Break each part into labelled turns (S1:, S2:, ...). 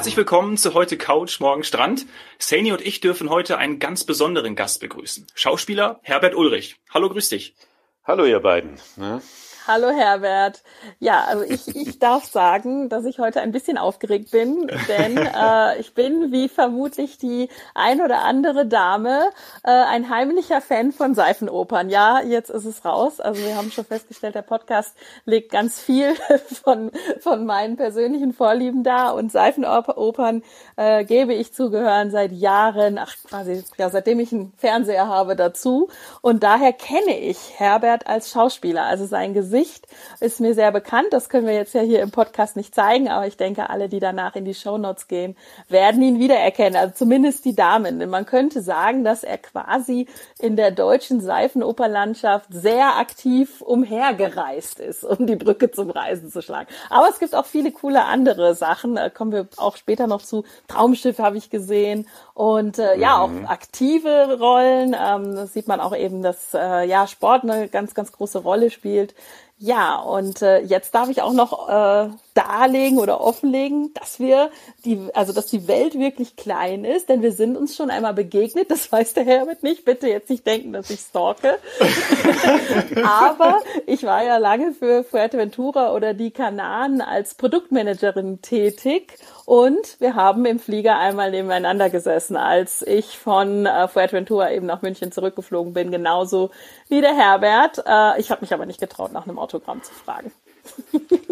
S1: Herzlich willkommen zu heute Couch, morgen Strand. Saini und ich dürfen heute einen ganz besonderen Gast begrüßen. Schauspieler Herbert Ulrich. Hallo, grüß dich.
S2: Hallo ihr beiden.
S3: Ne? Hallo Herbert. Ja, also ich, ich darf sagen, dass ich heute ein bisschen aufgeregt bin, denn äh, ich bin, wie vermutlich die ein oder andere Dame, äh, ein heimlicher Fan von Seifenopern. Ja, jetzt ist es raus. Also wir haben schon festgestellt, der Podcast legt ganz viel von, von meinen persönlichen Vorlieben da und Seifenopern äh, gebe ich zugehören seit Jahren, ach quasi, ja, seitdem ich einen Fernseher habe dazu. Und daher kenne ich Herbert als Schauspieler, also sein Gesicht Gesicht ist mir sehr bekannt. Das können wir jetzt ja hier im Podcast nicht zeigen, aber ich denke, alle, die danach in die Show Notes gehen, werden ihn wiedererkennen. Also zumindest die Damen. Denn man könnte sagen, dass er quasi in der deutschen Seifenoperlandschaft sehr aktiv umhergereist ist, um die Brücke zum Reisen zu schlagen. Aber es gibt auch viele coole andere Sachen. Da kommen wir auch später noch zu. Traumschiff habe ich gesehen und äh, ja auch mhm. aktive Rollen. Ähm, das sieht man auch eben, dass äh, ja Sport eine ganz ganz große Rolle spielt. Ja, und äh, jetzt darf ich auch noch äh, darlegen oder offenlegen, dass wir die, also dass die Welt wirklich klein ist, denn wir sind uns schon einmal begegnet. Das weiß der Herbert nicht. Bitte jetzt nicht denken, dass ich stalke. Aber ich war ja lange für Fuerteventura oder die Kanaren als Produktmanagerin tätig und wir haben im Flieger einmal nebeneinander gesessen, als ich von äh, Fuerteventura eben nach München zurückgeflogen bin, genauso wie der Herbert. Äh, ich habe mich aber nicht getraut, nach einem Autogramm zu fragen.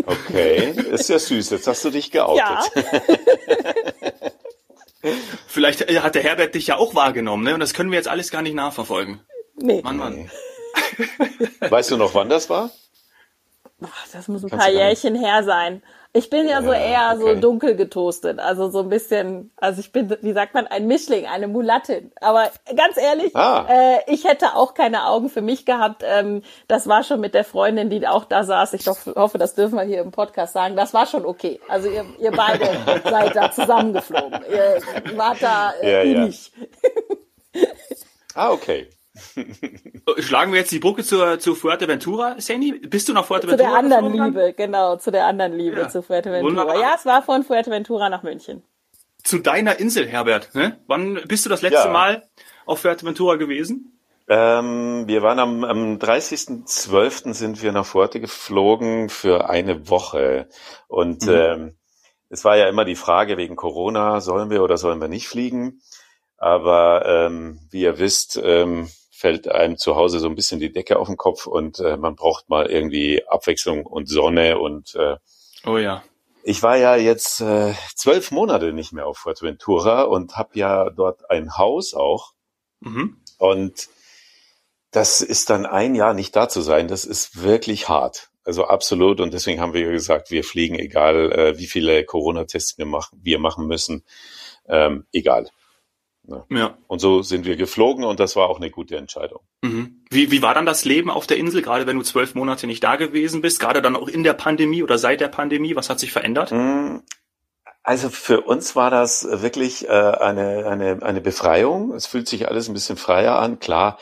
S2: Okay, ist ja süß. Jetzt hast du dich geoutet. Ja.
S1: Vielleicht hat der Herbert dich ja auch wahrgenommen, ne? Und das können wir jetzt alles gar nicht nachverfolgen.
S3: Nee.
S1: Mann, Mann.
S2: Weißt du noch, wann das war?
S3: Ach, das muss ein Kannst paar Jährchen her sein. Ich bin ja, ja so eher okay. so dunkel getoastet, also so ein bisschen, also ich bin, wie sagt man, ein Mischling, eine Mulattin. Aber ganz ehrlich, ah. äh, ich hätte auch keine Augen für mich gehabt. Ähm, das war schon mit der Freundin, die auch da saß. Ich hoffe, hoffe, das dürfen wir hier im Podcast sagen. Das war schon okay. Also ihr, ihr beide seid da zusammengeflogen. Ihr wart da äh, ja,
S2: ja. ah, okay.
S1: Schlagen wir jetzt die Brücke zur, zu Fuerteventura, Sandy? Bist du nach Fuerteventura?
S3: Zu der anderen Liebe, genau, zu der anderen Liebe, ja. zu Fuerteventura. Wunderbar. Ja, es war von Fuerteventura nach München.
S1: Zu deiner Insel, Herbert. Ne? Wann bist du das letzte ja. Mal auf Fuerteventura gewesen?
S2: Ähm, wir waren am, am 30.12. sind wir nach Fuerte geflogen für eine Woche. Und mhm. ähm, es war ja immer die Frage wegen Corona, sollen wir oder sollen wir nicht fliegen? Aber ähm, wie ihr wisst, ähm, fällt einem zu Hause so ein bisschen die Decke auf den Kopf und äh, man braucht mal irgendwie Abwechslung und Sonne und äh,
S1: oh ja.
S2: Ich war ja jetzt äh, zwölf Monate nicht mehr auf Fuerteventura und habe ja dort ein Haus auch. Mhm. Und das ist dann ein Jahr nicht da zu sein, das ist wirklich hart. Also absolut. Und deswegen haben wir gesagt, wir fliegen, egal äh, wie viele Corona-Tests wir machen, wir machen müssen. Ähm, egal. Ne? Ja. Und so sind wir geflogen und das war auch eine gute Entscheidung.
S1: Mhm. Wie, wie war dann das Leben auf der Insel, gerade wenn du zwölf Monate nicht da gewesen bist, gerade dann auch in der Pandemie oder seit der Pandemie? Was hat sich verändert?
S2: Mm, also für uns war das wirklich äh, eine, eine, eine Befreiung. Es fühlt sich alles ein bisschen freier an. Klar,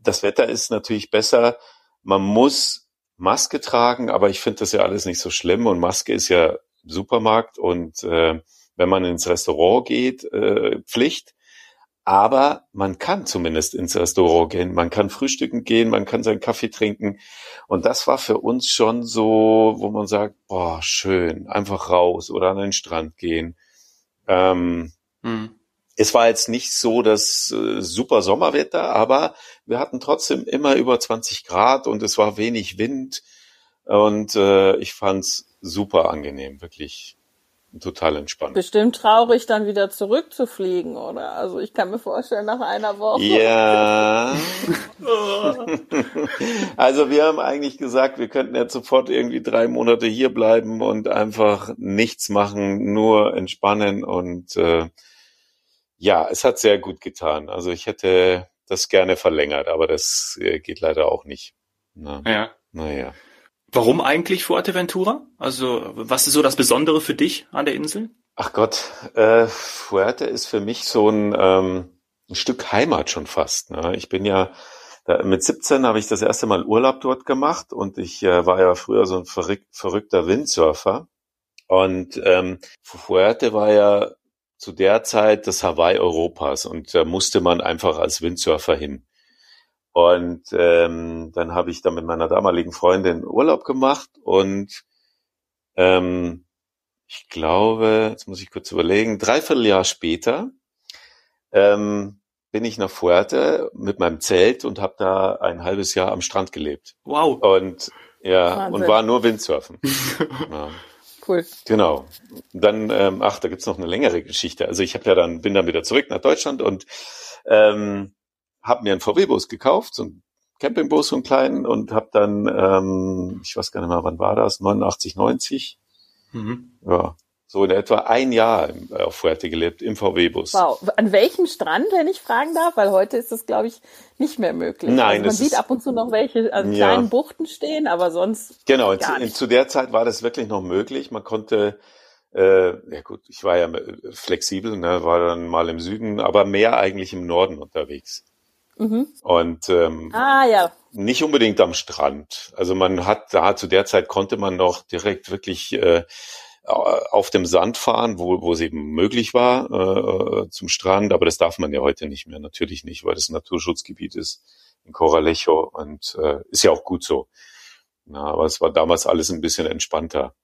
S2: das Wetter ist natürlich besser. Man muss Maske tragen, aber ich finde das ja alles nicht so schlimm. Und Maske ist ja Supermarkt und äh, wenn man ins Restaurant geht, äh, Pflicht. Aber man kann zumindest ins Restaurant gehen, man kann frühstücken gehen, man kann seinen Kaffee trinken. Und das war für uns schon so, wo man sagt, boah, schön, einfach raus oder an den Strand gehen. Ähm, mhm. Es war jetzt nicht so das äh, super Sommerwetter, aber wir hatten trotzdem immer über 20 Grad und es war wenig Wind. Und äh, ich fand's super angenehm, wirklich total entspannt.
S3: Bestimmt traurig, dann wieder zurückzufliegen, oder? Also ich kann mir vorstellen, nach einer Woche.
S2: Ja. also wir haben eigentlich gesagt, wir könnten jetzt sofort irgendwie drei Monate hier bleiben und einfach nichts machen, nur entspannen und äh, ja, es hat sehr gut getan. Also ich hätte das gerne verlängert, aber das äh, geht leider auch nicht.
S1: Na, ja. Naja. Warum eigentlich Fuerteventura? Also was ist so das Besondere für dich an der Insel?
S2: Ach Gott, äh, Fuerte ist für mich so ein, ähm, ein Stück Heimat schon fast. Ne? Ich bin ja da, mit 17 habe ich das erste Mal Urlaub dort gemacht und ich äh, war ja früher so ein verrück, verrückter Windsurfer Und ähm, Fuerte war ja zu der Zeit das Hawaii Europas und da musste man einfach als Windsurfer hin. Und ähm, dann habe ich da mit meiner damaligen Freundin Urlaub gemacht und ähm, ich glaube, jetzt muss ich kurz überlegen, dreiviertel Jahr später ähm, bin ich nach Fuerte mit meinem Zelt und habe da ein halbes Jahr am Strand gelebt.
S1: Wow.
S2: Und ja,
S3: Wahnsinn.
S2: und war nur Windsurfen. ja.
S3: Cool.
S2: Genau. Dann, ähm, ach, da gibt's noch eine längere Geschichte. Also ich habe ja dann, bin dann wieder zurück nach Deutschland und ähm, habe mir einen VW-Bus gekauft, so einen Campingbus, so einen kleinen, und habe dann, ähm, ich weiß gar nicht mehr, wann war das, 89, 90,
S1: Mhm.
S2: ja, so in etwa ein Jahr im- auf Fuerte gelebt, im VW-Bus.
S3: Wow. An welchem Strand, wenn ich fragen darf? Weil heute ist das, glaube ich, nicht mehr möglich.
S2: Nein,
S3: also man sieht
S2: ist-
S3: ab und zu noch welche also
S2: Ja.
S3: kleinen Buchten stehen, aber sonst
S2: Genau, in,
S3: gar
S2: in,
S3: nicht.
S2: zu der Zeit war das wirklich noch möglich. Man konnte, äh, ja gut, ich war ja äh, flexibel, ne, war dann mal im Süden, aber mehr eigentlich im Norden unterwegs.
S3: Mhm.
S2: Und ähm,
S3: Ah ja,
S2: nicht unbedingt am Strand. Also man hat da zu der Zeit konnte man noch direkt wirklich äh, auf dem Sand fahren, wo, wo es eben möglich war äh, zum Strand, aber das darf man ja heute nicht mehr, natürlich nicht, weil das ein Naturschutzgebiet ist in Coralejo und äh, ist ja auch gut so. Na, aber es war damals alles ein bisschen entspannter.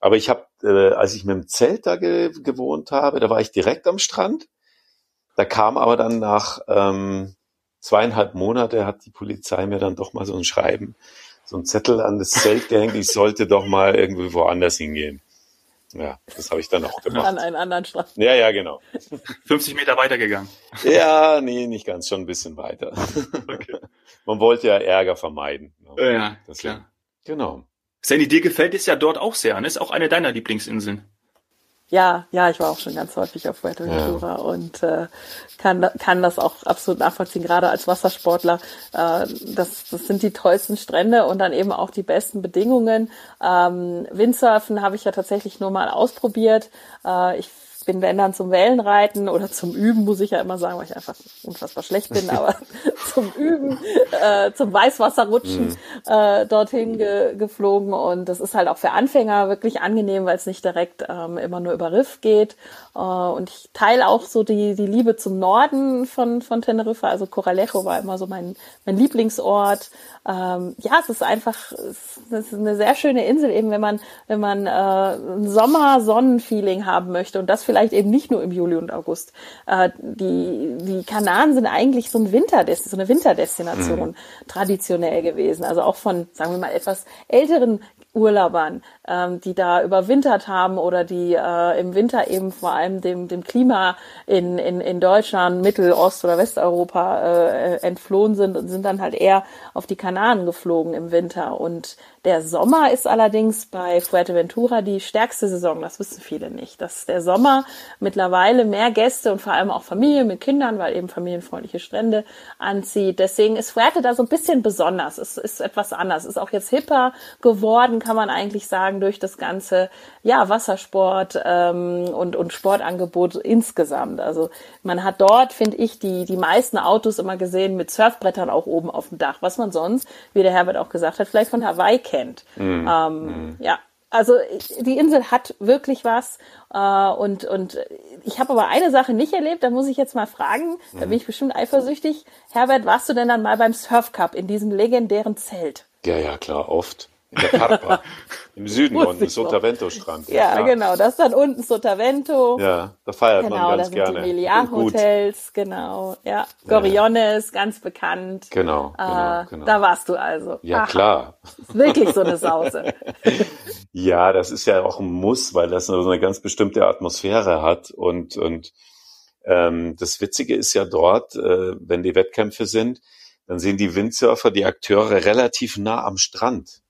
S2: Aber ich habe, äh, als ich mit dem Zelt da ge gewohnt habe, da war ich direkt am Strand. Da kam aber dann nach ähm, zweieinhalb Monate hat die Polizei mir dann doch mal so ein Schreiben, so ein Zettel an das Zelt gehängt, ich sollte doch mal irgendwie woanders hingehen. Ja, das habe ich dann auch
S3: an
S2: gemacht.
S3: einen anderen Strand.
S2: Ja, ja, genau.
S1: 50 Meter weitergegangen.
S2: Ja, nee, nicht ganz, schon ein bisschen weiter.
S1: Okay.
S2: Man wollte ja Ärger vermeiden. ne?
S1: Ja,
S2: Deswegen.
S1: klar.
S2: Genau.
S1: Sandy, dir gefällt es ja dort auch sehr. Ne? Ist auch eine deiner Lieblingsinseln.
S3: Ja, ja, ich war auch schon ganz häufig auf Fuerteventura und äh, kann, kann das auch absolut nachvollziehen, gerade als Wassersportler. Äh, das, das sind die tollsten Strände und dann eben auch die besten Bedingungen. Ähm, Windsurfen habe ich ja tatsächlich nur mal ausprobiert. Äh, ich bin wenn dann zum Wellenreiten oder zum Üben, muss ich ja immer sagen, weil ich einfach unfassbar schlecht bin, aber zum Üben, äh, zum Weißwasserrutschen äh, dorthin ge geflogen. Und das ist halt auch für Anfänger wirklich angenehm, weil es nicht direkt ähm, immer nur über Riff geht. Äh, und ich teile auch so die, die Liebe zum Norden von, von Teneriffa. Also Coralejo war immer so mein, mein Lieblingsort. Ähm, ja, es ist einfach, es ist eine sehr schöne Insel, eben wenn man, wenn man äh, ein Sommer-Sonnenfeeling haben möchte und das vielleicht eben nicht nur im Juli und August. Äh, die, die Kanaren sind eigentlich so, ein Winterdest so eine Winterdestination traditionell gewesen. Also auch von, sagen wir mal, etwas älteren Urlaubern, ähm, die da überwintert haben oder die äh, im Winter eben vor allem dem, dem Klima in, in, in Deutschland, Mittel-, Ost- oder Westeuropa äh, entflohen sind und sind dann halt eher auf die Kanaren geflogen im Winter. Und der Sommer ist allerdings bei Fuerteventura die stärkste Saison. Das wissen viele nicht. Dass der Sommer mittlerweile mehr Gäste und vor allem auch Familien mit Kindern, weil eben familienfreundliche Strände anzieht. Deswegen ist Fuerte da so ein bisschen besonders. Es ist etwas anders. Ist auch jetzt hipper geworden, kann man eigentlich sagen, durch das ganze ja, Wassersport ähm, und, und Sportangebot insgesamt. Also man hat dort, finde ich, die, die meisten Autos immer gesehen mit Surfbrettern auch oben auf dem Dach, was man sonst, wie der Herbert auch gesagt hat, vielleicht von Hawaii kennt. Ähm, Ja, also die Insel hat wirklich was äh, und und ich habe aber eine Sache nicht erlebt, da muss ich jetzt mal fragen, da bin ich bestimmt eifersüchtig. Herbert, warst du denn dann mal beim Surf Cup in diesem legendären Zelt?
S2: Ja, ja, klar, oft. In der Carpa. Im Süden unten. Sotavento-Strand.
S3: Ja,
S2: klar.
S3: genau, das ist dann unten Sotavento.
S2: Ja, da feiert
S3: Genau,
S2: man
S3: da
S2: ganz
S3: sind
S2: gerne.
S3: die Meliá
S2: Gut.
S3: Hotels, genau. Ja, Goriones, ganz bekannt.
S2: Genau, genau,
S3: äh,
S2: genau.
S3: Da warst du also.
S2: Ja,
S3: Aha,
S2: klar.
S3: Ist wirklich so eine Sause.
S2: Ja, das ist ja auch ein Muss, weil das so eine ganz bestimmte Atmosphäre hat. Und, und ähm, das Witzige ist ja dort, äh, wenn die Wettkämpfe sind, dann sind die Windsurfer, die Akteure relativ nah am Strand.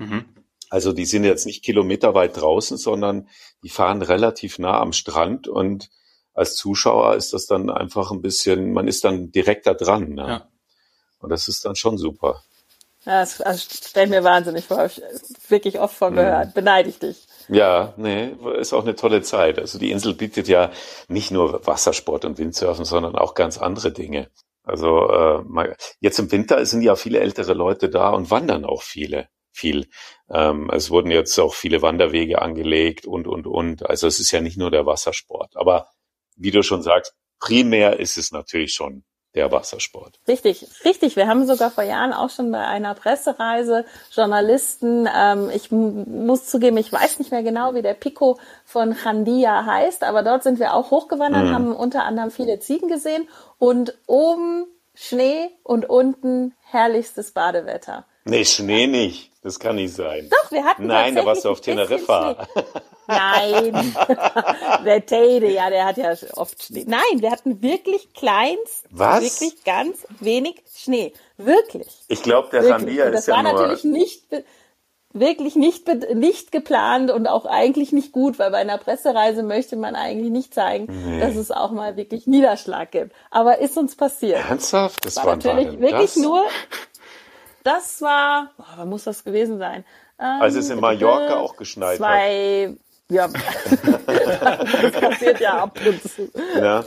S1: Mhm.
S2: Also die sind jetzt nicht kilometerweit draußen, sondern die fahren relativ nah am Strand und als Zuschauer ist das dann einfach ein bisschen, man ist dann direkt da dran. Ne?
S1: Ja.
S2: Und das ist dann schon super.
S3: Ja, das, das stellt mir wahnsinnig vor. Ich wirklich oft von gehört. Beneide ich dich.
S2: Ja, nee, ist auch eine tolle Zeit. Also die Insel bietet ja nicht nur Wassersport und Windsurfen, sondern auch ganz andere Dinge. Also äh, mal- jetzt im Winter sind ja viele ältere Leute da und wandern auch viele. Viel. Ähm, es wurden jetzt auch viele Wanderwege angelegt und, und, und. Also es ist ja nicht nur der Wassersport. Aber wie du schon sagst, primär ist es natürlich schon der Wassersport.
S3: Richtig, richtig. Wir haben sogar vor Jahren auch schon bei einer Pressereise Journalisten, ähm, ich muss zugeben, ich weiß nicht mehr genau, wie der Pico von Chandia heißt, aber dort sind wir auch hochgewandert, mhm. haben unter anderem viele Ziegen gesehen und oben Schnee und unten herrlichstes Badewetter.
S2: Nee, Schnee nicht. Das kann nicht sein.
S3: Doch, wir hatten
S2: Nein, da warst du auf Teneriffa.
S3: Nein, der Teide, ja, der hat ja oft Schnee. Nein, wir hatten wirklich kleinst,
S2: Was?
S3: wirklich ganz wenig Schnee. Wirklich.
S2: Ich glaube, der Randia ist
S3: das ja war
S2: nur...
S3: natürlich nicht, wirklich nicht, nicht geplant und auch eigentlich nicht gut, weil bei einer Pressereise möchte man eigentlich nicht zeigen, nee. dass es auch mal wirklich Niederschlag gibt. Aber ist uns passiert.
S2: Ernsthaft? Das
S3: war,
S2: war
S3: natürlich wirklich das? nur das war, oh, wann muss das gewesen sein?
S2: Ähm, also es ist in Mallorca auch geschneit
S3: zwei, hat. Ja, das passiert ja ab und zu.
S2: Ja,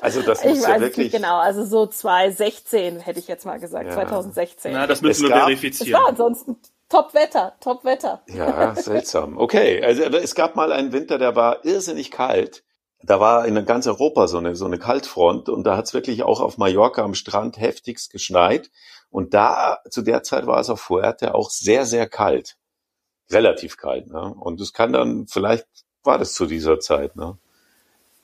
S2: also das muss
S3: ich
S2: ja
S3: weiß
S2: wirklich.
S3: Nicht genau, also so 2016 hätte ich jetzt mal gesagt, ja. 2016.
S1: Na, das müssen es wir
S3: gab,
S1: verifizieren.
S3: Es war ansonsten Top-Wetter, Top-Wetter.
S2: Ja, seltsam. Okay, also es gab mal einen Winter, der war irrsinnig kalt. Da war in ganz Europa so eine, so eine Kaltfront und da hat es wirklich auch auf Mallorca am Strand heftigst geschneit. Und da, zu der Zeit war es auf Fuerte auch sehr, sehr kalt. Relativ kalt, ne? Und es kann dann, vielleicht war das zu dieser Zeit, ne?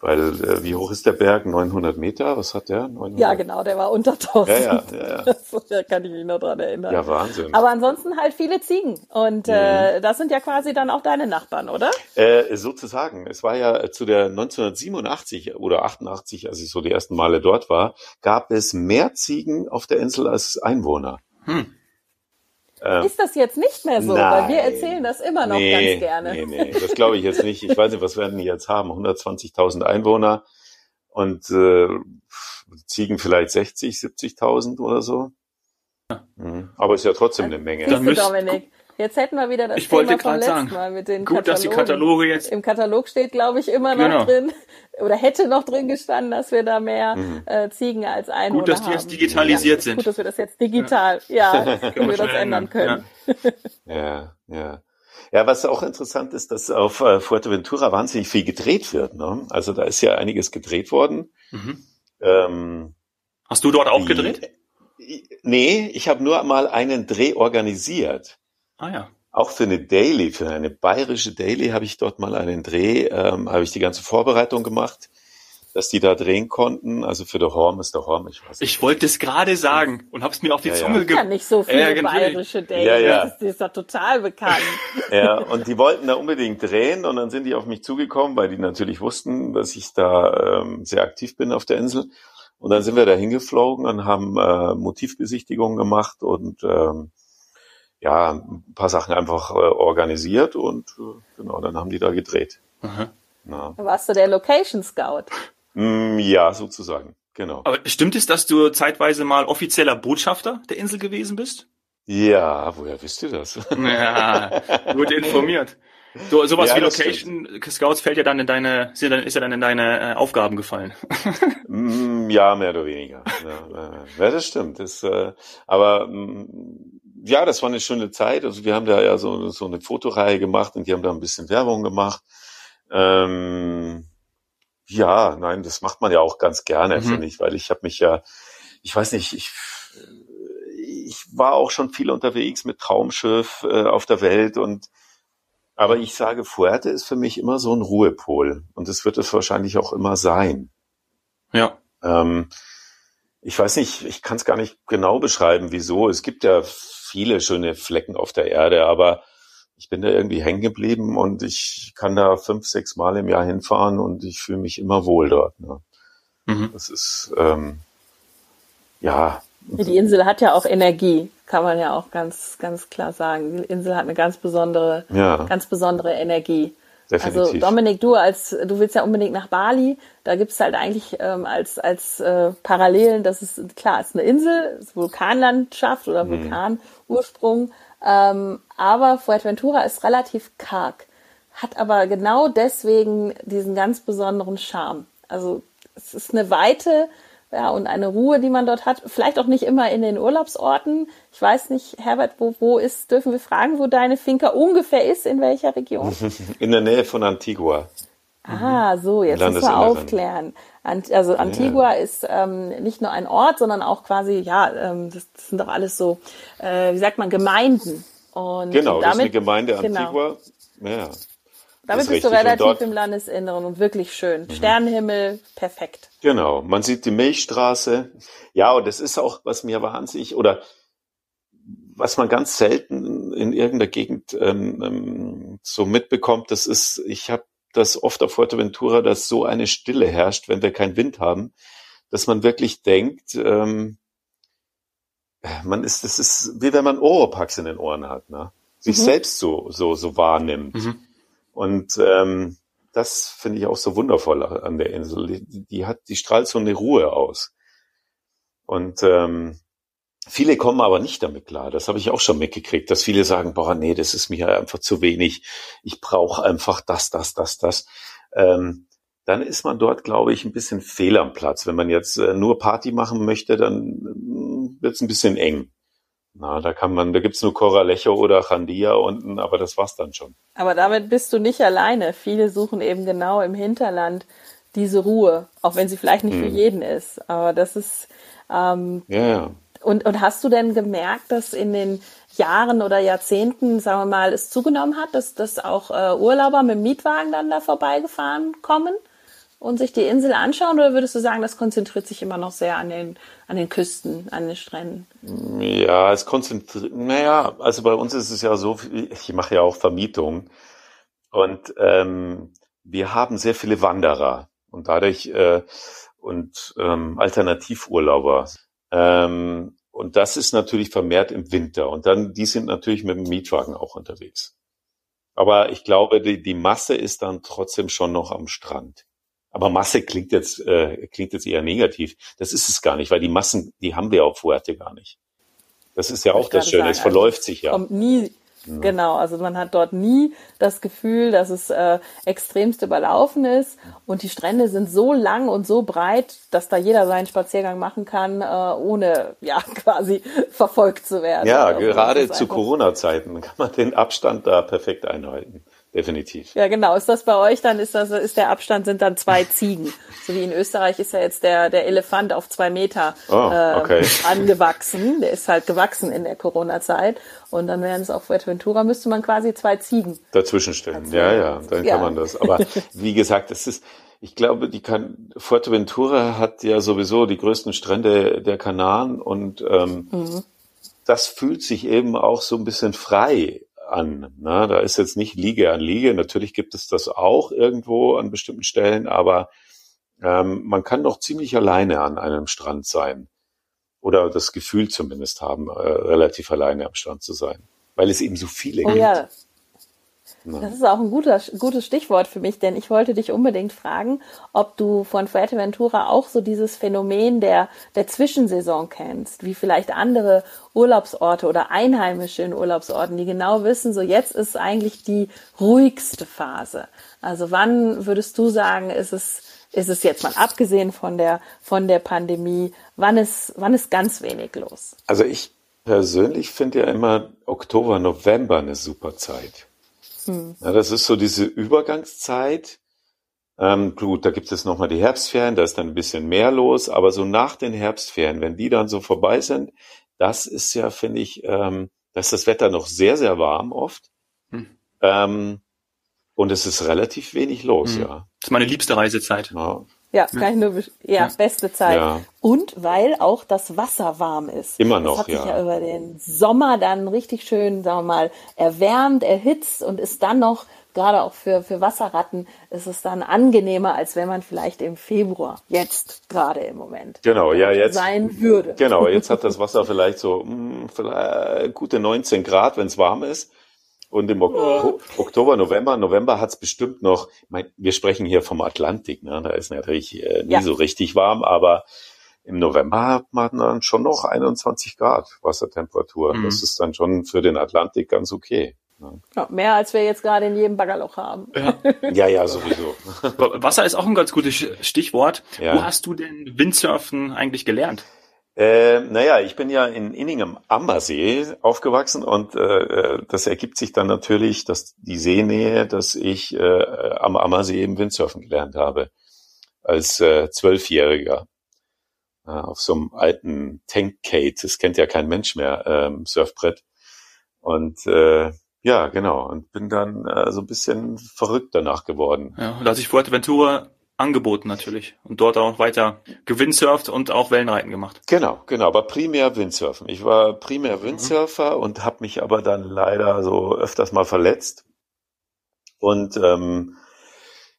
S2: Weil, äh, wie hoch ist der Berg? 900 Meter? Was hat der? 900?
S3: Ja, genau, der war unter 1000.
S2: Ja, ja, ja, ja.
S3: da kann ich mich noch dran erinnern.
S2: Ja, Wahnsinn.
S3: Aber ansonsten halt viele Ziegen. Und
S2: Mhm.
S3: äh, das sind ja quasi dann auch deine Nachbarn, oder?
S2: Äh, sozusagen. Es war ja zu der 1987 oder 88, als ich so die ersten Male dort war, gab es mehr Ziegen auf der Insel als Einwohner.
S1: Hm.
S2: Ähm,
S3: Ist das jetzt nicht mehr so?
S2: nein.
S3: Weil wir erzählen das immer noch
S2: nee,
S3: ganz gerne.
S2: Nee, nee, das glaube ich jetzt nicht. Ich weiß nicht, was werden die jetzt haben? 120.000 Einwohner und äh, Ziegen vielleicht 60, 70.000 oder so. Mhm. Aber ist ja trotzdem eine Menge.
S1: Dann müsst-
S3: Dominik, jetzt hätten wir wieder das
S1: Ich wollte
S3: Thema vom
S1: gerade
S3: letzten
S1: sagen,
S3: Mal mit den
S1: Gut,
S3: Katalogen.
S1: dass die Kataloge jetzt.
S3: Im Katalog steht, glaube ich, immer noch
S1: Genau.
S3: drin oder hätte noch drin gestanden, dass wir da mehr
S2: Mhm.
S3: äh, Ziegen als Einwohner
S1: Gut, dass die
S3: haben.
S1: jetzt digitalisiert
S3: ja,
S1: sind.
S3: Gut, dass wir das jetzt digital, ja, können wir das ändern
S1: ändern,
S3: können.
S2: Ja, ja. Ja, was auch interessant ist, dass auf äh, Fuerteventura wahnsinnig viel gedreht wird. Ne? Also da ist ja einiges gedreht worden.
S1: Mhm.
S2: Ähm,
S1: Hast du dort auch
S2: die-
S1: gedreht?
S2: Nee, ich habe nur mal einen Dreh organisiert.
S1: Ah ja.
S2: Auch für eine Daily, für eine bayerische Daily habe ich dort mal einen Dreh, ähm, habe ich die ganze Vorbereitung gemacht, dass die da drehen konnten. Also für der Horm ist der Horm, ich weiß nicht.
S1: Ich wollte es gerade sagen und hab's mir auf die
S2: Ja, ja.
S1: Zunge
S3: kann
S1: ge...
S3: nicht so viele
S1: Ja, natürlich.
S3: bayerische Days.
S2: Ja, ja.
S3: Das, ist, ist doch total bekannt.
S2: Ja, und die wollten da unbedingt drehen und dann sind die auf mich zugekommen, weil die natürlich wussten, dass ich da ähm, sehr aktiv bin auf der Insel. Und dann sind wir da hingeflogen und haben äh, Motivbesichtigungen gemacht und ähm, ja, ein paar Sachen einfach äh, organisiert und äh, genau, dann haben die da gedreht. Na.
S3: Da warst du der Location Scout.
S2: Mm, ja, sozusagen, genau.
S1: Aber stimmt es, dass du zeitweise mal offizieller Botschafter der Insel gewesen bist?
S2: Ja, woher wisst ihr das?
S1: Ja, gut informiert. So, sowas
S2: Ja,
S1: wie Location Scouts fällt ja dann in deine, ist ja dann in deine äh, Aufgaben gefallen.
S2: Mm, Ja, mehr oder weniger. Ja, äh, ja das stimmt. Das, äh, aber mm, ja, das war eine schöne Zeit. Also wir haben da ja so, so eine Fotoreihe gemacht und die haben da ein bisschen Werbung gemacht. Ähm, ja, nein, das macht man ja auch ganz gerne,
S1: Mhm.
S2: finde ich, weil ich habe mich ja, ich weiß nicht, ich, ich war auch schon viel unterwegs mit Traumschiff äh, auf der Welt und aber ich sage, Fuerte ist für mich immer so ein Ruhepol und das wird es wahrscheinlich auch immer sein.
S1: Ja.
S2: Ähm, ich weiß nicht, ich kann es gar nicht genau beschreiben, wieso. Es gibt ja viele schöne Flecken auf der Erde, aber ich bin da irgendwie hängen geblieben und ich kann da fünf, sechs Mal im Jahr hinfahren und ich fühle mich immer wohl dort. Ne?
S1: Mhm.
S2: Das ist ähm, ja
S3: Die Insel hat ja auch Energie, kann man ja auch ganz, ganz klar sagen. Die Insel hat eine ganz besondere,
S2: ja
S3: ganz besondere Energie.
S2: Definitiv.
S3: Also Dominik, du als du willst ja unbedingt nach Bali. Da gibt's halt eigentlich ähm, als als äh, Parallelen, das ist klar, es ist eine Insel, es ist Vulkanlandschaft oder
S2: Mhm.
S3: Vulkanursprung, ähm, aber Fuerteventura ist relativ karg, hat aber genau deswegen diesen ganz besonderen Charme. Also es ist eine weite ja, und eine Ruhe, die man dort hat. Vielleicht auch nicht immer in den Urlaubsorten. Ich weiß nicht, Herbert, wo, wo ist, dürfen wir fragen, wo deine Finca ungefähr ist, in welcher Region?
S2: In der Nähe von Antigua.
S3: Ah, so, jetzt müssen wir aufklären. Also Antigua ja. ist ähm, nicht nur ein Ort, sondern auch quasi, ja, ähm, das, das sind doch alles so, äh, wie sagt man, Gemeinden.
S2: Und genau, damit, das ist eine Gemeinde genau. Antigua. Genau. Ja.
S3: Damit bist du relativ im Landesinneren und wirklich schön. Mhm. Sternenhimmel, perfekt.
S2: Genau, man sieht die Milchstraße. Ja, und das ist auch, was mir wahnsinnig, oder was man ganz selten in irgendeiner Gegend ähm, ähm so mitbekommt, das ist, ich habe das oft auf Fuerteventura, dass so eine Stille herrscht, wenn wir keinen Wind haben, dass man wirklich denkt, ähm, man ist, das ist wie wenn man Oropax in den Ohren hat, ne? sich mhm. selbst so so so wahrnimmt. Mhm. Und ähm, das finde ich auch so wundervoll an der Insel. Die, die, hat, die strahlt so eine Ruhe aus. Und ähm, viele kommen aber nicht damit klar. Das habe ich auch schon mitgekriegt, dass viele sagen, boah, nee, das ist mir einfach zu wenig. Ich brauche einfach das, das, das, das. Ähm, dann ist man dort, glaube ich, ein bisschen fehl am Platz. Wenn man jetzt äh, nur Party machen möchte, dann äh, wird es ein bisschen eng. Na, da kann man, da gibt's nur Coralejo oder Chandia unten, aber das war's dann schon.
S3: Aber damit bist du nicht alleine. Viele suchen eben genau im Hinterland diese Ruhe, auch wenn sie vielleicht nicht hm. für jeden ist. Aber das ist ähm, ja, ja. Und, und hast du denn gemerkt, dass in den Jahren oder Jahrzehnten, sagen wir mal, es zugenommen hat, dass, dass auch äh, Urlauber mit dem Mietwagen dann da vorbeigefahren kommen? Und sich die Insel anschauen oder würdest du sagen, das konzentriert sich immer noch sehr an den, an den Küsten, an den Stränden?
S2: Ja, es konzentriert, naja, also bei uns ist es ja so, ich mache ja auch Vermietung und ähm, wir haben sehr viele Wanderer und dadurch äh, und ähm, Alternativurlauber. Ähm, und das ist natürlich vermehrt im Winter. Und dann, die sind natürlich mit dem Mietwagen auch unterwegs. Aber ich glaube, die, die Masse ist dann trotzdem schon noch am Strand. Aber Masse klingt jetzt, äh, klingt jetzt eher negativ. Das ist es gar nicht, weil die Massen, die haben wir auf Fuerte gar nicht. Das ist ja auch das Schöne, sagen, es verläuft also, sich ja.
S3: Kommt nie, ja. genau, also man hat dort nie das Gefühl, dass es äh, extremst überlaufen ist und die Strände sind so lang und so breit, dass da jeder seinen Spaziergang machen kann, äh, ohne ja quasi verfolgt zu werden.
S2: Ja, also, gerade zu Corona-Zeiten kann man den Abstand da perfekt einhalten definitiv.
S3: Ja, genau. Ist das bei euch dann, ist das, ist der Abstand, sind dann zwei Ziegen. So wie in Österreich ist ja jetzt der, der Elefant auf zwei Meter oh, okay. äh, angewachsen. Der ist halt gewachsen in der Corona-Zeit. Und dann wären es auf Fuerteventura, müsste man quasi zwei Ziegen.
S2: Dazwischen stellen. Ja, ja, dann ja. kann man das. Aber wie gesagt, es ist, ich glaube, die kann, Fuerteventura hat ja sowieso die größten Strände der Kanaren und ähm, mhm. das fühlt sich eben auch so ein bisschen frei an. Ne? Da ist jetzt nicht Liege an Liege. Natürlich gibt es das auch irgendwo an bestimmten Stellen, aber ähm, man kann doch ziemlich alleine an einem Strand sein. Oder das Gefühl zumindest haben, äh, relativ alleine am Strand zu sein. Weil es eben so viele oh, gibt. Ja.
S3: Das ist auch ein guter, gutes Stichwort für mich, denn ich wollte dich unbedingt fragen, ob du von Fuerteventura auch so dieses Phänomen der, der Zwischensaison kennst, wie vielleicht andere Urlaubsorte oder Einheimische in Urlaubsorten, die genau wissen, so jetzt ist eigentlich die ruhigste Phase. Also wann würdest du sagen, ist es, ist es jetzt mal abgesehen von der, von der Pandemie, wann ist, wann ist ganz wenig los?
S2: Also ich persönlich finde ja immer Oktober, November eine super Zeit. Hm. Ja, das ist so diese Übergangszeit. Ähm, gut, da gibt es nochmal die Herbstferien, da ist dann ein bisschen mehr los, aber so nach den Herbstferien, wenn die dann so vorbei sind, das ist ja, finde ich, ähm, da ist das Wetter noch sehr, sehr warm oft. Hm. Ähm, und es ist relativ wenig los, hm. ja.
S1: Das ist meine liebste Reisezeit.
S3: Ja. Ja, kann ich nur, ja, beste Zeit. Ja. Und weil auch das Wasser warm ist.
S2: Immer noch,
S3: das hat
S2: ja.
S3: sich ja über den Sommer dann richtig schön, sagen wir mal, erwärmt, erhitzt und ist dann noch, gerade auch für, für Wasserratten, ist es dann angenehmer, als wenn man vielleicht im Februar, jetzt gerade im Moment,
S2: genau, ja, jetzt,
S3: sein würde.
S2: Genau, jetzt hat das Wasser vielleicht so mh, hm, vielleicht gute 19 Grad, wenn es warm ist. Und im ok Oktober, November, November hat's bestimmt noch, mein, wir sprechen hier vom Atlantik, ne? da ist natürlich äh, nie ja. so richtig warm, aber im November hat man dann schon noch 21 Grad Wassertemperatur. Mhm. Das ist dann schon für den Atlantik ganz okay.
S3: Ja, mehr als wir jetzt gerade in jedem Baggerloch haben.
S2: Ja, ja, ja sowieso.
S1: Wasser ist auch ein ganz gutes Stichwort. Ja. Wo hast du denn Windsurfen eigentlich gelernt?
S2: Äh, naja, ich bin ja in Inningham Ammersee aufgewachsen und äh, das ergibt sich dann natürlich, dass die Seenähe, dass ich äh, am Ammersee eben Windsurfen gelernt habe als äh, Zwölfjähriger äh, auf so einem alten Tankcade, das kennt ja kein Mensch mehr, ähm, Surfbrett. Und äh, ja, genau. Und bin dann äh, so ein bisschen verrückt danach geworden.
S1: Ja, und da hat sich Fuerteventura angeboten natürlich und dort auch weiter gewindsurft und auch Wellenreiten gemacht.
S2: Genau, genau, aber primär Windsurfen. Ich war primär mhm. Windsurfer mhm. und habe mich aber dann leider so öfters mal verletzt und ähm,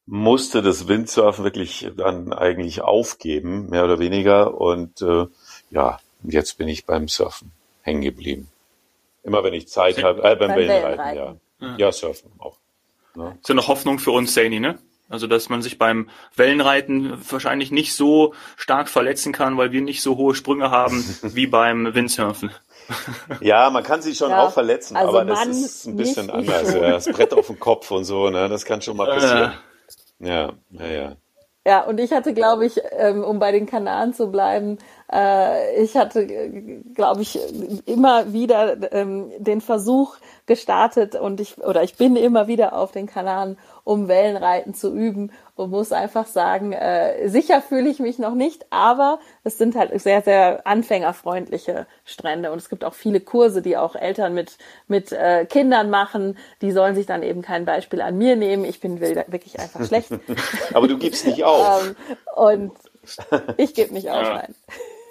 S2: musste das Windsurfen wirklich dann eigentlich aufgeben, mehr oder weniger. Und äh, ja, jetzt bin ich beim Surfen hängen geblieben. Immer wenn ich Zeit habe, äh, beim, beim Wellenreiten, Wellenreiten, ja. ja. Ja, surfen auch.
S1: Ne? Ist ja eine Hoffnung für uns, Sani, ne? Also, dass man sich beim Wellenreiten wahrscheinlich nicht so stark verletzen kann, weil wir nicht so hohe Sprünge haben wie beim Windsurfen.
S2: Ja, man kann sich schon ja, auch verletzen, also aber das ist ein bisschen anders. Ja, das Brett auf dem Kopf und so, ne, das kann schon mal passieren. Ja, ja, ja.
S3: Ja, und ich hatte, glaube ich, ähm, um bei den Kanaren zu bleiben, ich hatte, glaube ich, immer wieder ähm, den Versuch gestartet und ich oder ich bin immer wieder auf den Kanaren, um Wellenreiten zu üben und muss einfach sagen, äh, sicher fühle ich mich noch nicht, aber es sind halt sehr, sehr anfängerfreundliche Strände und es gibt auch viele Kurse, die auch Eltern mit, mit äh, Kindern machen, die sollen sich dann eben kein Beispiel an mir nehmen. Ich bin wirklich einfach schlecht.
S2: aber du gibst nicht auf.
S3: ähm, und ich gebe nicht auf, nein.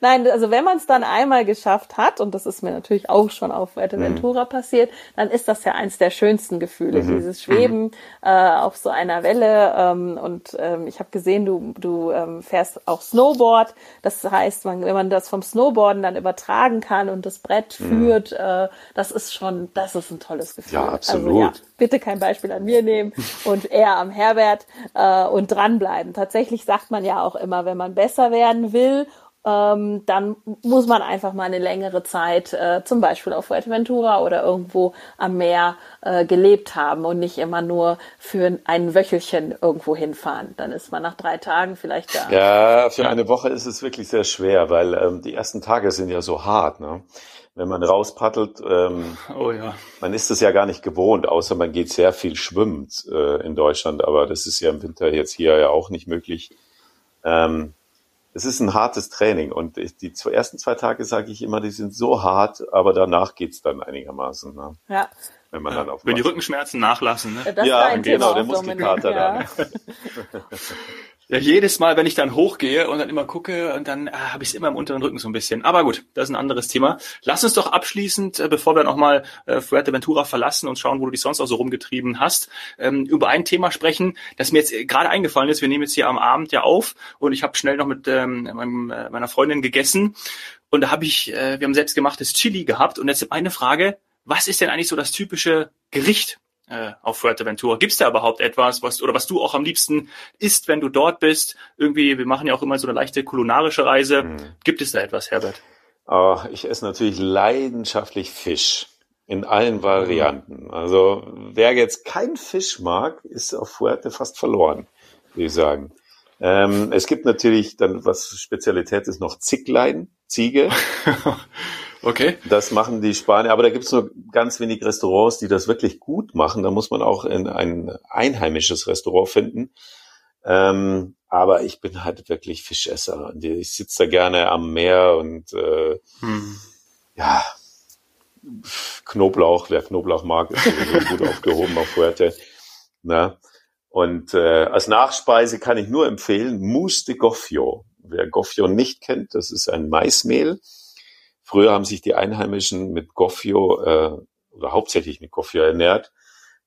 S3: Nein, also wenn man es dann einmal geschafft hat, und das ist mir natürlich auch schon auf Fuerteventura mhm. passiert, dann ist das ja eins der schönsten Gefühle, mhm. dieses Schweben mhm. äh, auf so einer Welle. Ähm, und ähm, ich habe gesehen, du, du ähm, fährst auch Snowboard. Das heißt, man, wenn man das vom Snowboarden dann übertragen kann und das Brett mhm. führt, äh, das ist schon, das ist ein tolles Gefühl.
S2: Ja, absolut. Also, ja,
S3: bitte kein Beispiel an mir nehmen und eher am Herbert äh, und dranbleiben. Tatsächlich sagt man ja auch immer, wenn man besser werden will ähm, dann muss man einfach mal eine längere Zeit äh, zum Beispiel auf Fuerteventura oder irgendwo am Meer äh, gelebt haben und nicht immer nur für ein Wöchelchen irgendwo hinfahren. Dann ist man nach drei Tagen vielleicht da.
S2: Ja, für eine Woche ist es wirklich sehr schwer, weil ähm, die ersten Tage sind ja so hart. Ne? Wenn man rauspaddelt, ähm, oh ja. man ist es ja gar nicht gewohnt, außer man geht sehr viel schwimmend äh, in Deutschland, aber das ist ja im Winter jetzt hier ja auch nicht möglich. Ähm, es ist ein hartes Training und die zwei, ersten zwei Tage sage ich immer, die sind so hart, aber danach geht's dann einigermaßen. Ne?
S3: Ja.
S1: Wenn man ja, dann auf Wenn die Rückenschmerzen nachlassen. Ne?
S2: Ja, ja genau, der Muskelkater ja. dann.
S1: Ja, jedes Mal, wenn ich dann hochgehe und dann immer gucke und dann äh, habe ich es immer im unteren Rücken so ein bisschen. Aber gut, das ist ein anderes Thema. Lass uns doch abschließend, äh, bevor wir nochmal äh, Fuerteventura verlassen und schauen, wo du dich sonst auch so rumgetrieben hast, ähm, über ein Thema sprechen, das mir jetzt äh, gerade eingefallen ist. Wir nehmen jetzt hier am Abend ja auf und ich habe schnell noch mit ähm, meinem, äh, meiner Freundin gegessen und da habe ich, äh, wir haben selbstgemachtes Chili gehabt und jetzt eine Frage, was ist denn eigentlich so das typische Gericht äh, auf Fuerteventura. Gibt es da überhaupt etwas, was oder was du auch am liebsten isst, wenn du dort bist? Irgendwie, wir machen ja auch immer so eine leichte kulinarische Reise. Hm. Gibt es da etwas, Herbert?
S2: Oh, ich esse natürlich leidenschaftlich Fisch in allen Varianten. Also wer jetzt kein Fisch mag, ist auf Fuerte fast verloren, würde ich sagen. Ähm, es gibt natürlich dann, was Spezialität ist, noch Zicklein, Ziege.
S1: Okay.
S2: Das machen die Spanier, aber da gibt's nur ganz wenig Restaurants, die das wirklich gut machen. Da muss man auch in ein einheimisches Restaurant finden. Ähm, aber ich bin halt wirklich Fischesser. Ich sitze da gerne am Meer und äh, hm. ja, Knoblauch, wer Knoblauch mag, ist sowieso gut aufgehoben auf Fuerte. Na? Und äh, als Nachspeise kann ich nur empfehlen Mousse de Goffio. Wer Goffio nicht kennt, das ist ein Maismehl Früher haben sich die Einheimischen mit Goffio äh, oder hauptsächlich mit Goffio ernährt.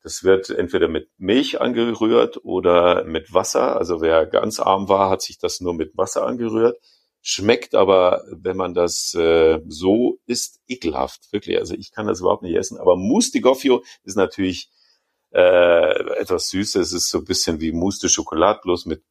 S2: Das wird entweder mit Milch angerührt oder mit Wasser. Also wer ganz arm war, hat sich das nur mit Wasser angerührt. Schmeckt aber, wenn man das äh, so isst, ekelhaft. Wirklich. Also ich kann das überhaupt nicht essen. Aber Mousse de Goffio ist natürlich äh, etwas Süßes. Es ist so ein bisschen wie Mousse de Schokolade, bloß mit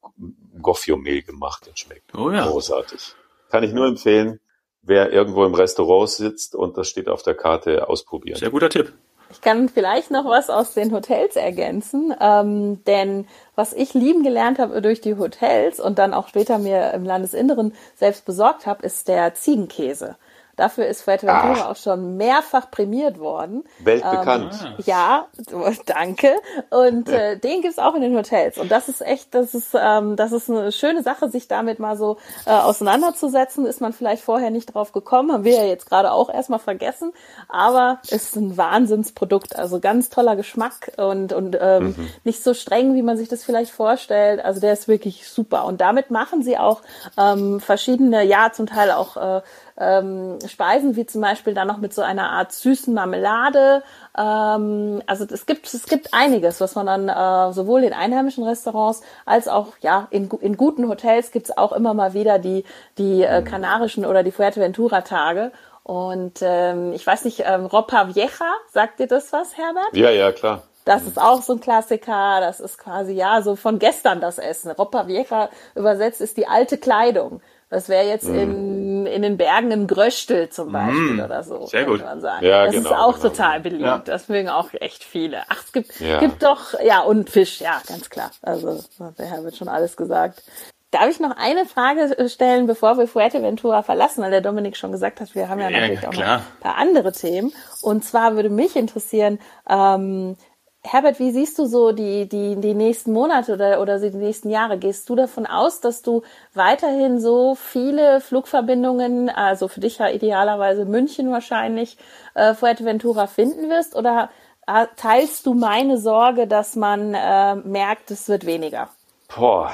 S2: Goffio-Mehl gemacht. Das schmeckt oh ja. großartig. Kann ich nur empfehlen. Wer irgendwo im Restaurant sitzt und das steht auf der Karte, ausprobieren.
S1: Sehr guter Tipp.
S3: Ich kann vielleicht noch was aus den Hotels ergänzen, ähm, denn was ich lieben gelernt habe durch die Hotels und dann auch später mir im Landesinneren selbst besorgt habe, ist der Ziegenkäse. Dafür ist Fuerteventura auch schon mehrfach prämiert worden.
S2: Weltbekannt.
S3: Ähm, ja, danke. Und äh, den gibt's auch in den Hotels. Und das ist echt, das ist, ähm, das ist eine schöne Sache, sich damit mal so äh, auseinanderzusetzen. Ist man vielleicht vorher nicht drauf gekommen, haben wir ja jetzt gerade auch erstmal vergessen. Aber ist ein Wahnsinnsprodukt. Also ganz toller Geschmack und, und ähm, mhm. nicht so streng, wie man sich das vielleicht vorstellt. Also der ist wirklich super. Und damit machen sie auch ähm, verschiedene, ja, zum Teil auch äh, ähm, Speisen, wie zum Beispiel dann noch mit so einer Art süßen Marmelade. Ähm, also es gibt, es gibt einiges, was man dann äh, sowohl in einheimischen Restaurants als auch ja in, in guten Hotels gibt's auch immer mal wieder die, die äh, kanarischen oder die Fuerteventura-Tage. Und ähm, ich weiß nicht, ähm, Ropa Vieja, sagt dir das was, Herbert?
S2: Ja, ja, klar.
S3: Das ist auch so ein Klassiker. Das ist quasi ja so von gestern das Essen. Ropa Vieja übersetzt ist die alte Kleidung. Das wäre jetzt mm. in, in den Bergen im Gröstel zum Beispiel mm. oder so.
S1: Sehr gut.
S3: Man sagen. Ja, das genau, ist auch genau. total beliebt. Ja. Das mögen auch echt viele. Ach, es gibt, ja. gibt doch, ja, und Fisch, ja, ganz klar. Also, der Herr wird schon alles gesagt. Darf ich noch eine Frage stellen, bevor wir Fuerteventura verlassen, weil der Dominik schon gesagt hat, wir haben ja, ja natürlich auch noch ein paar andere Themen. Und zwar würde mich interessieren, ähm, Herbert, wie siehst du so die, die, die nächsten Monate oder, oder die nächsten Jahre? Gehst du davon aus, dass du weiterhin so viele Flugverbindungen, also für dich ja idealerweise München wahrscheinlich, äh, Fuerteventura finden wirst? Oder äh, teilst du meine Sorge, dass man äh, merkt, es wird weniger?
S2: Boah,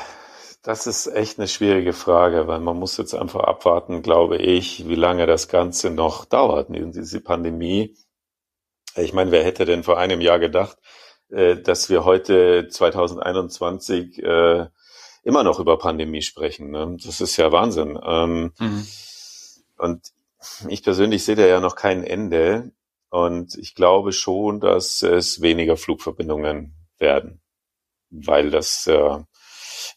S2: das ist echt eine schwierige Frage, weil man muss jetzt einfach abwarten, glaube ich, wie lange das Ganze noch dauert, diese Pandemie. Ich meine, wer hätte denn vor einem Jahr gedacht, äh, dass wir heute 2021 äh, immer noch über Pandemie sprechen. Ne? Das ist ja Wahnsinn. Ähm, mhm. Und ich persönlich sehe da ja noch kein Ende. Und ich glaube schon, dass es weniger Flugverbindungen werden, weil das äh,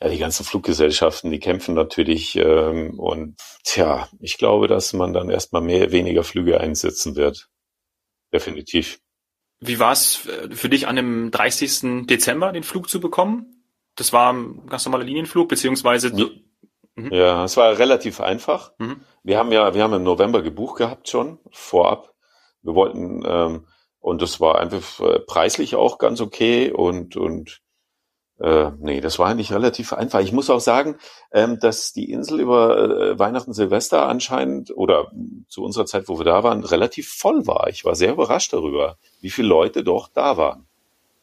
S2: ja, die ganzen Fluggesellschaften, die kämpfen natürlich ähm, und tja, ich glaube, dass man dann erstmal mehr weniger Flüge einsetzen wird. Definitiv.
S1: Wie war es äh, für dich an dem 30. Dezember den Flug zu bekommen? Das war ein ganz normaler Linienflug, beziehungsweise.
S2: Ja, mhm. ja es war relativ einfach. Mhm. Wir haben ja, wir haben im November gebucht gehabt schon, vorab. Wir wollten, ähm, und das war einfach äh, preislich auch ganz okay und, und äh, nee, das war eigentlich relativ einfach. Ich muss auch sagen, ähm, dass die Insel über äh, Weihnachten, Silvester anscheinend oder zu unserer Zeit, wo wir da waren, relativ voll war. Ich war sehr überrascht darüber, wie viele Leute doch da waren.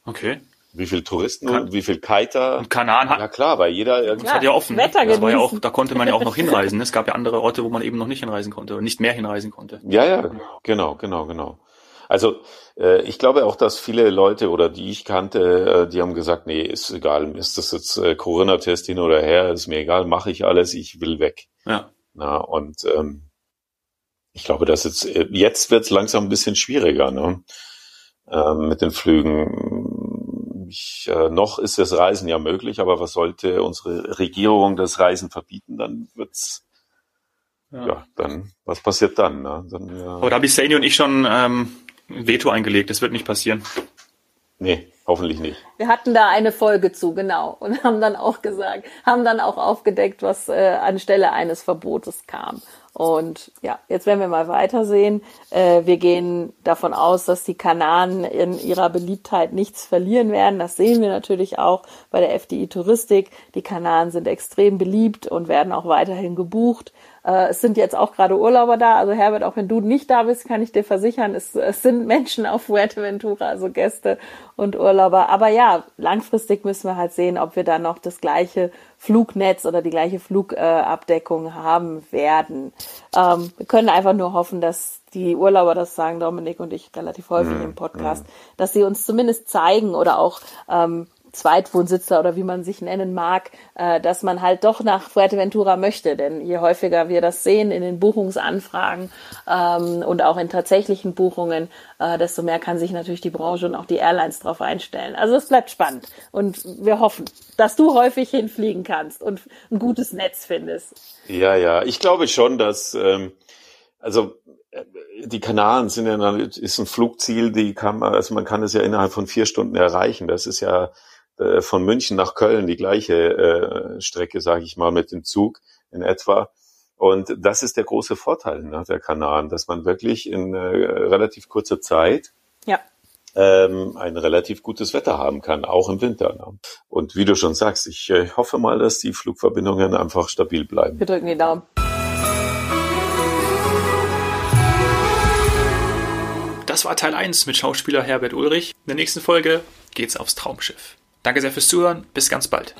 S1: Okay.
S2: Wie viele Touristen kan und wie viele Kiter. Und
S1: Kanaren hat.
S2: Ja klar, weil jeder
S1: irgendwie. Das hat ja offen. Wetter das war ja auch, da konnte man ja auch noch hinreisen. Es gab ja andere Orte, wo man eben noch nicht hinreisen konnte oder nicht mehr hinreisen konnte.
S2: Ja, ja, genau, genau, genau. Also äh, ich glaube auch, dass viele Leute oder die ich kannte, äh, die haben gesagt, nee, ist egal, ist das jetzt äh, Corona-Test hin oder her, ist mir egal, mache ich alles, ich will weg.
S1: Ja.
S2: Na, und ähm, ich glaube, dass jetzt äh, jetzt wird es langsam ein bisschen schwieriger ne? ähm, mit den Flügen. Ich, äh, noch ist das Reisen ja möglich, aber was sollte unsere Regierung das Reisen verbieten, dann wird's ja. ja, dann, was passiert dann? Ne? dann
S1: ja. Aber da habe ich Sani und ich schon ähm, Veto eingelegt. Das wird nicht passieren.
S2: Nee, hoffentlich nicht.
S3: Wir hatten da eine Folge zu, genau. Und haben dann auch gesagt, haben dann auch aufgedeckt, was äh, anstelle eines Verbotes kam. Und ja, jetzt werden wir mal weitersehen. Äh, wir gehen davon aus, dass die Kanaren in ihrer Beliebtheit nichts verlieren werden. Das sehen wir natürlich auch bei der FDI Touristik. Die Kanaren sind extrem beliebt und werden auch weiterhin gebucht. Äh, es sind jetzt auch gerade Urlauber da. Also Herbert, auch wenn du nicht da bist, kann ich dir versichern, es, es sind Menschen auf Fuerteventura, also Gäste und Urlauber. Aber ja, langfristig müssen wir halt sehen, ob wir dann noch das gleiche Flugnetz oder die gleiche Flugabdeckung haben werden. Ähm, wir können einfach nur hoffen, dass die Urlauber, das sagen Dominik und ich relativ häufig mhm. im Podcast, dass sie uns zumindest zeigen oder auch ähm, Zweitwohnsitzer oder wie man sich nennen mag, äh, dass man halt doch nach Fuerteventura möchte. Denn je häufiger wir das sehen in den Buchungsanfragen ähm, und auch in tatsächlichen Buchungen, äh, desto mehr kann sich natürlich die Branche und auch die Airlines darauf einstellen. Also es bleibt spannend und wir hoffen, dass du häufig hinfliegen kannst und ein gutes Netz findest.
S2: Ja, ja, ich glaube schon, dass ähm, Also äh, die Kanaren sind ja ist ein Flugziel, die kann man, also man kann es ja innerhalb von vier Stunden erreichen. Das ist ja äh, von München nach Köln die gleiche äh, Strecke, sage ich mal, mit dem Zug in etwa. Und das ist der große Vorteil ne, der Kanaren, dass man wirklich in äh, relativ kurzer Zeit
S3: ja.
S2: ähm, ein relativ gutes Wetter haben kann, auch im Winter. Ne? Und wie du schon sagst, ich äh, hoffe mal, dass die Flugverbindungen einfach stabil bleiben.
S3: Wir drücken die Daumen.
S1: Das war Teil 1 mit Schauspieler Herbert Ulrich. In der nächsten Folge geht's aufs Traumschiff. Danke sehr fürs Zuhören. Bis ganz bald.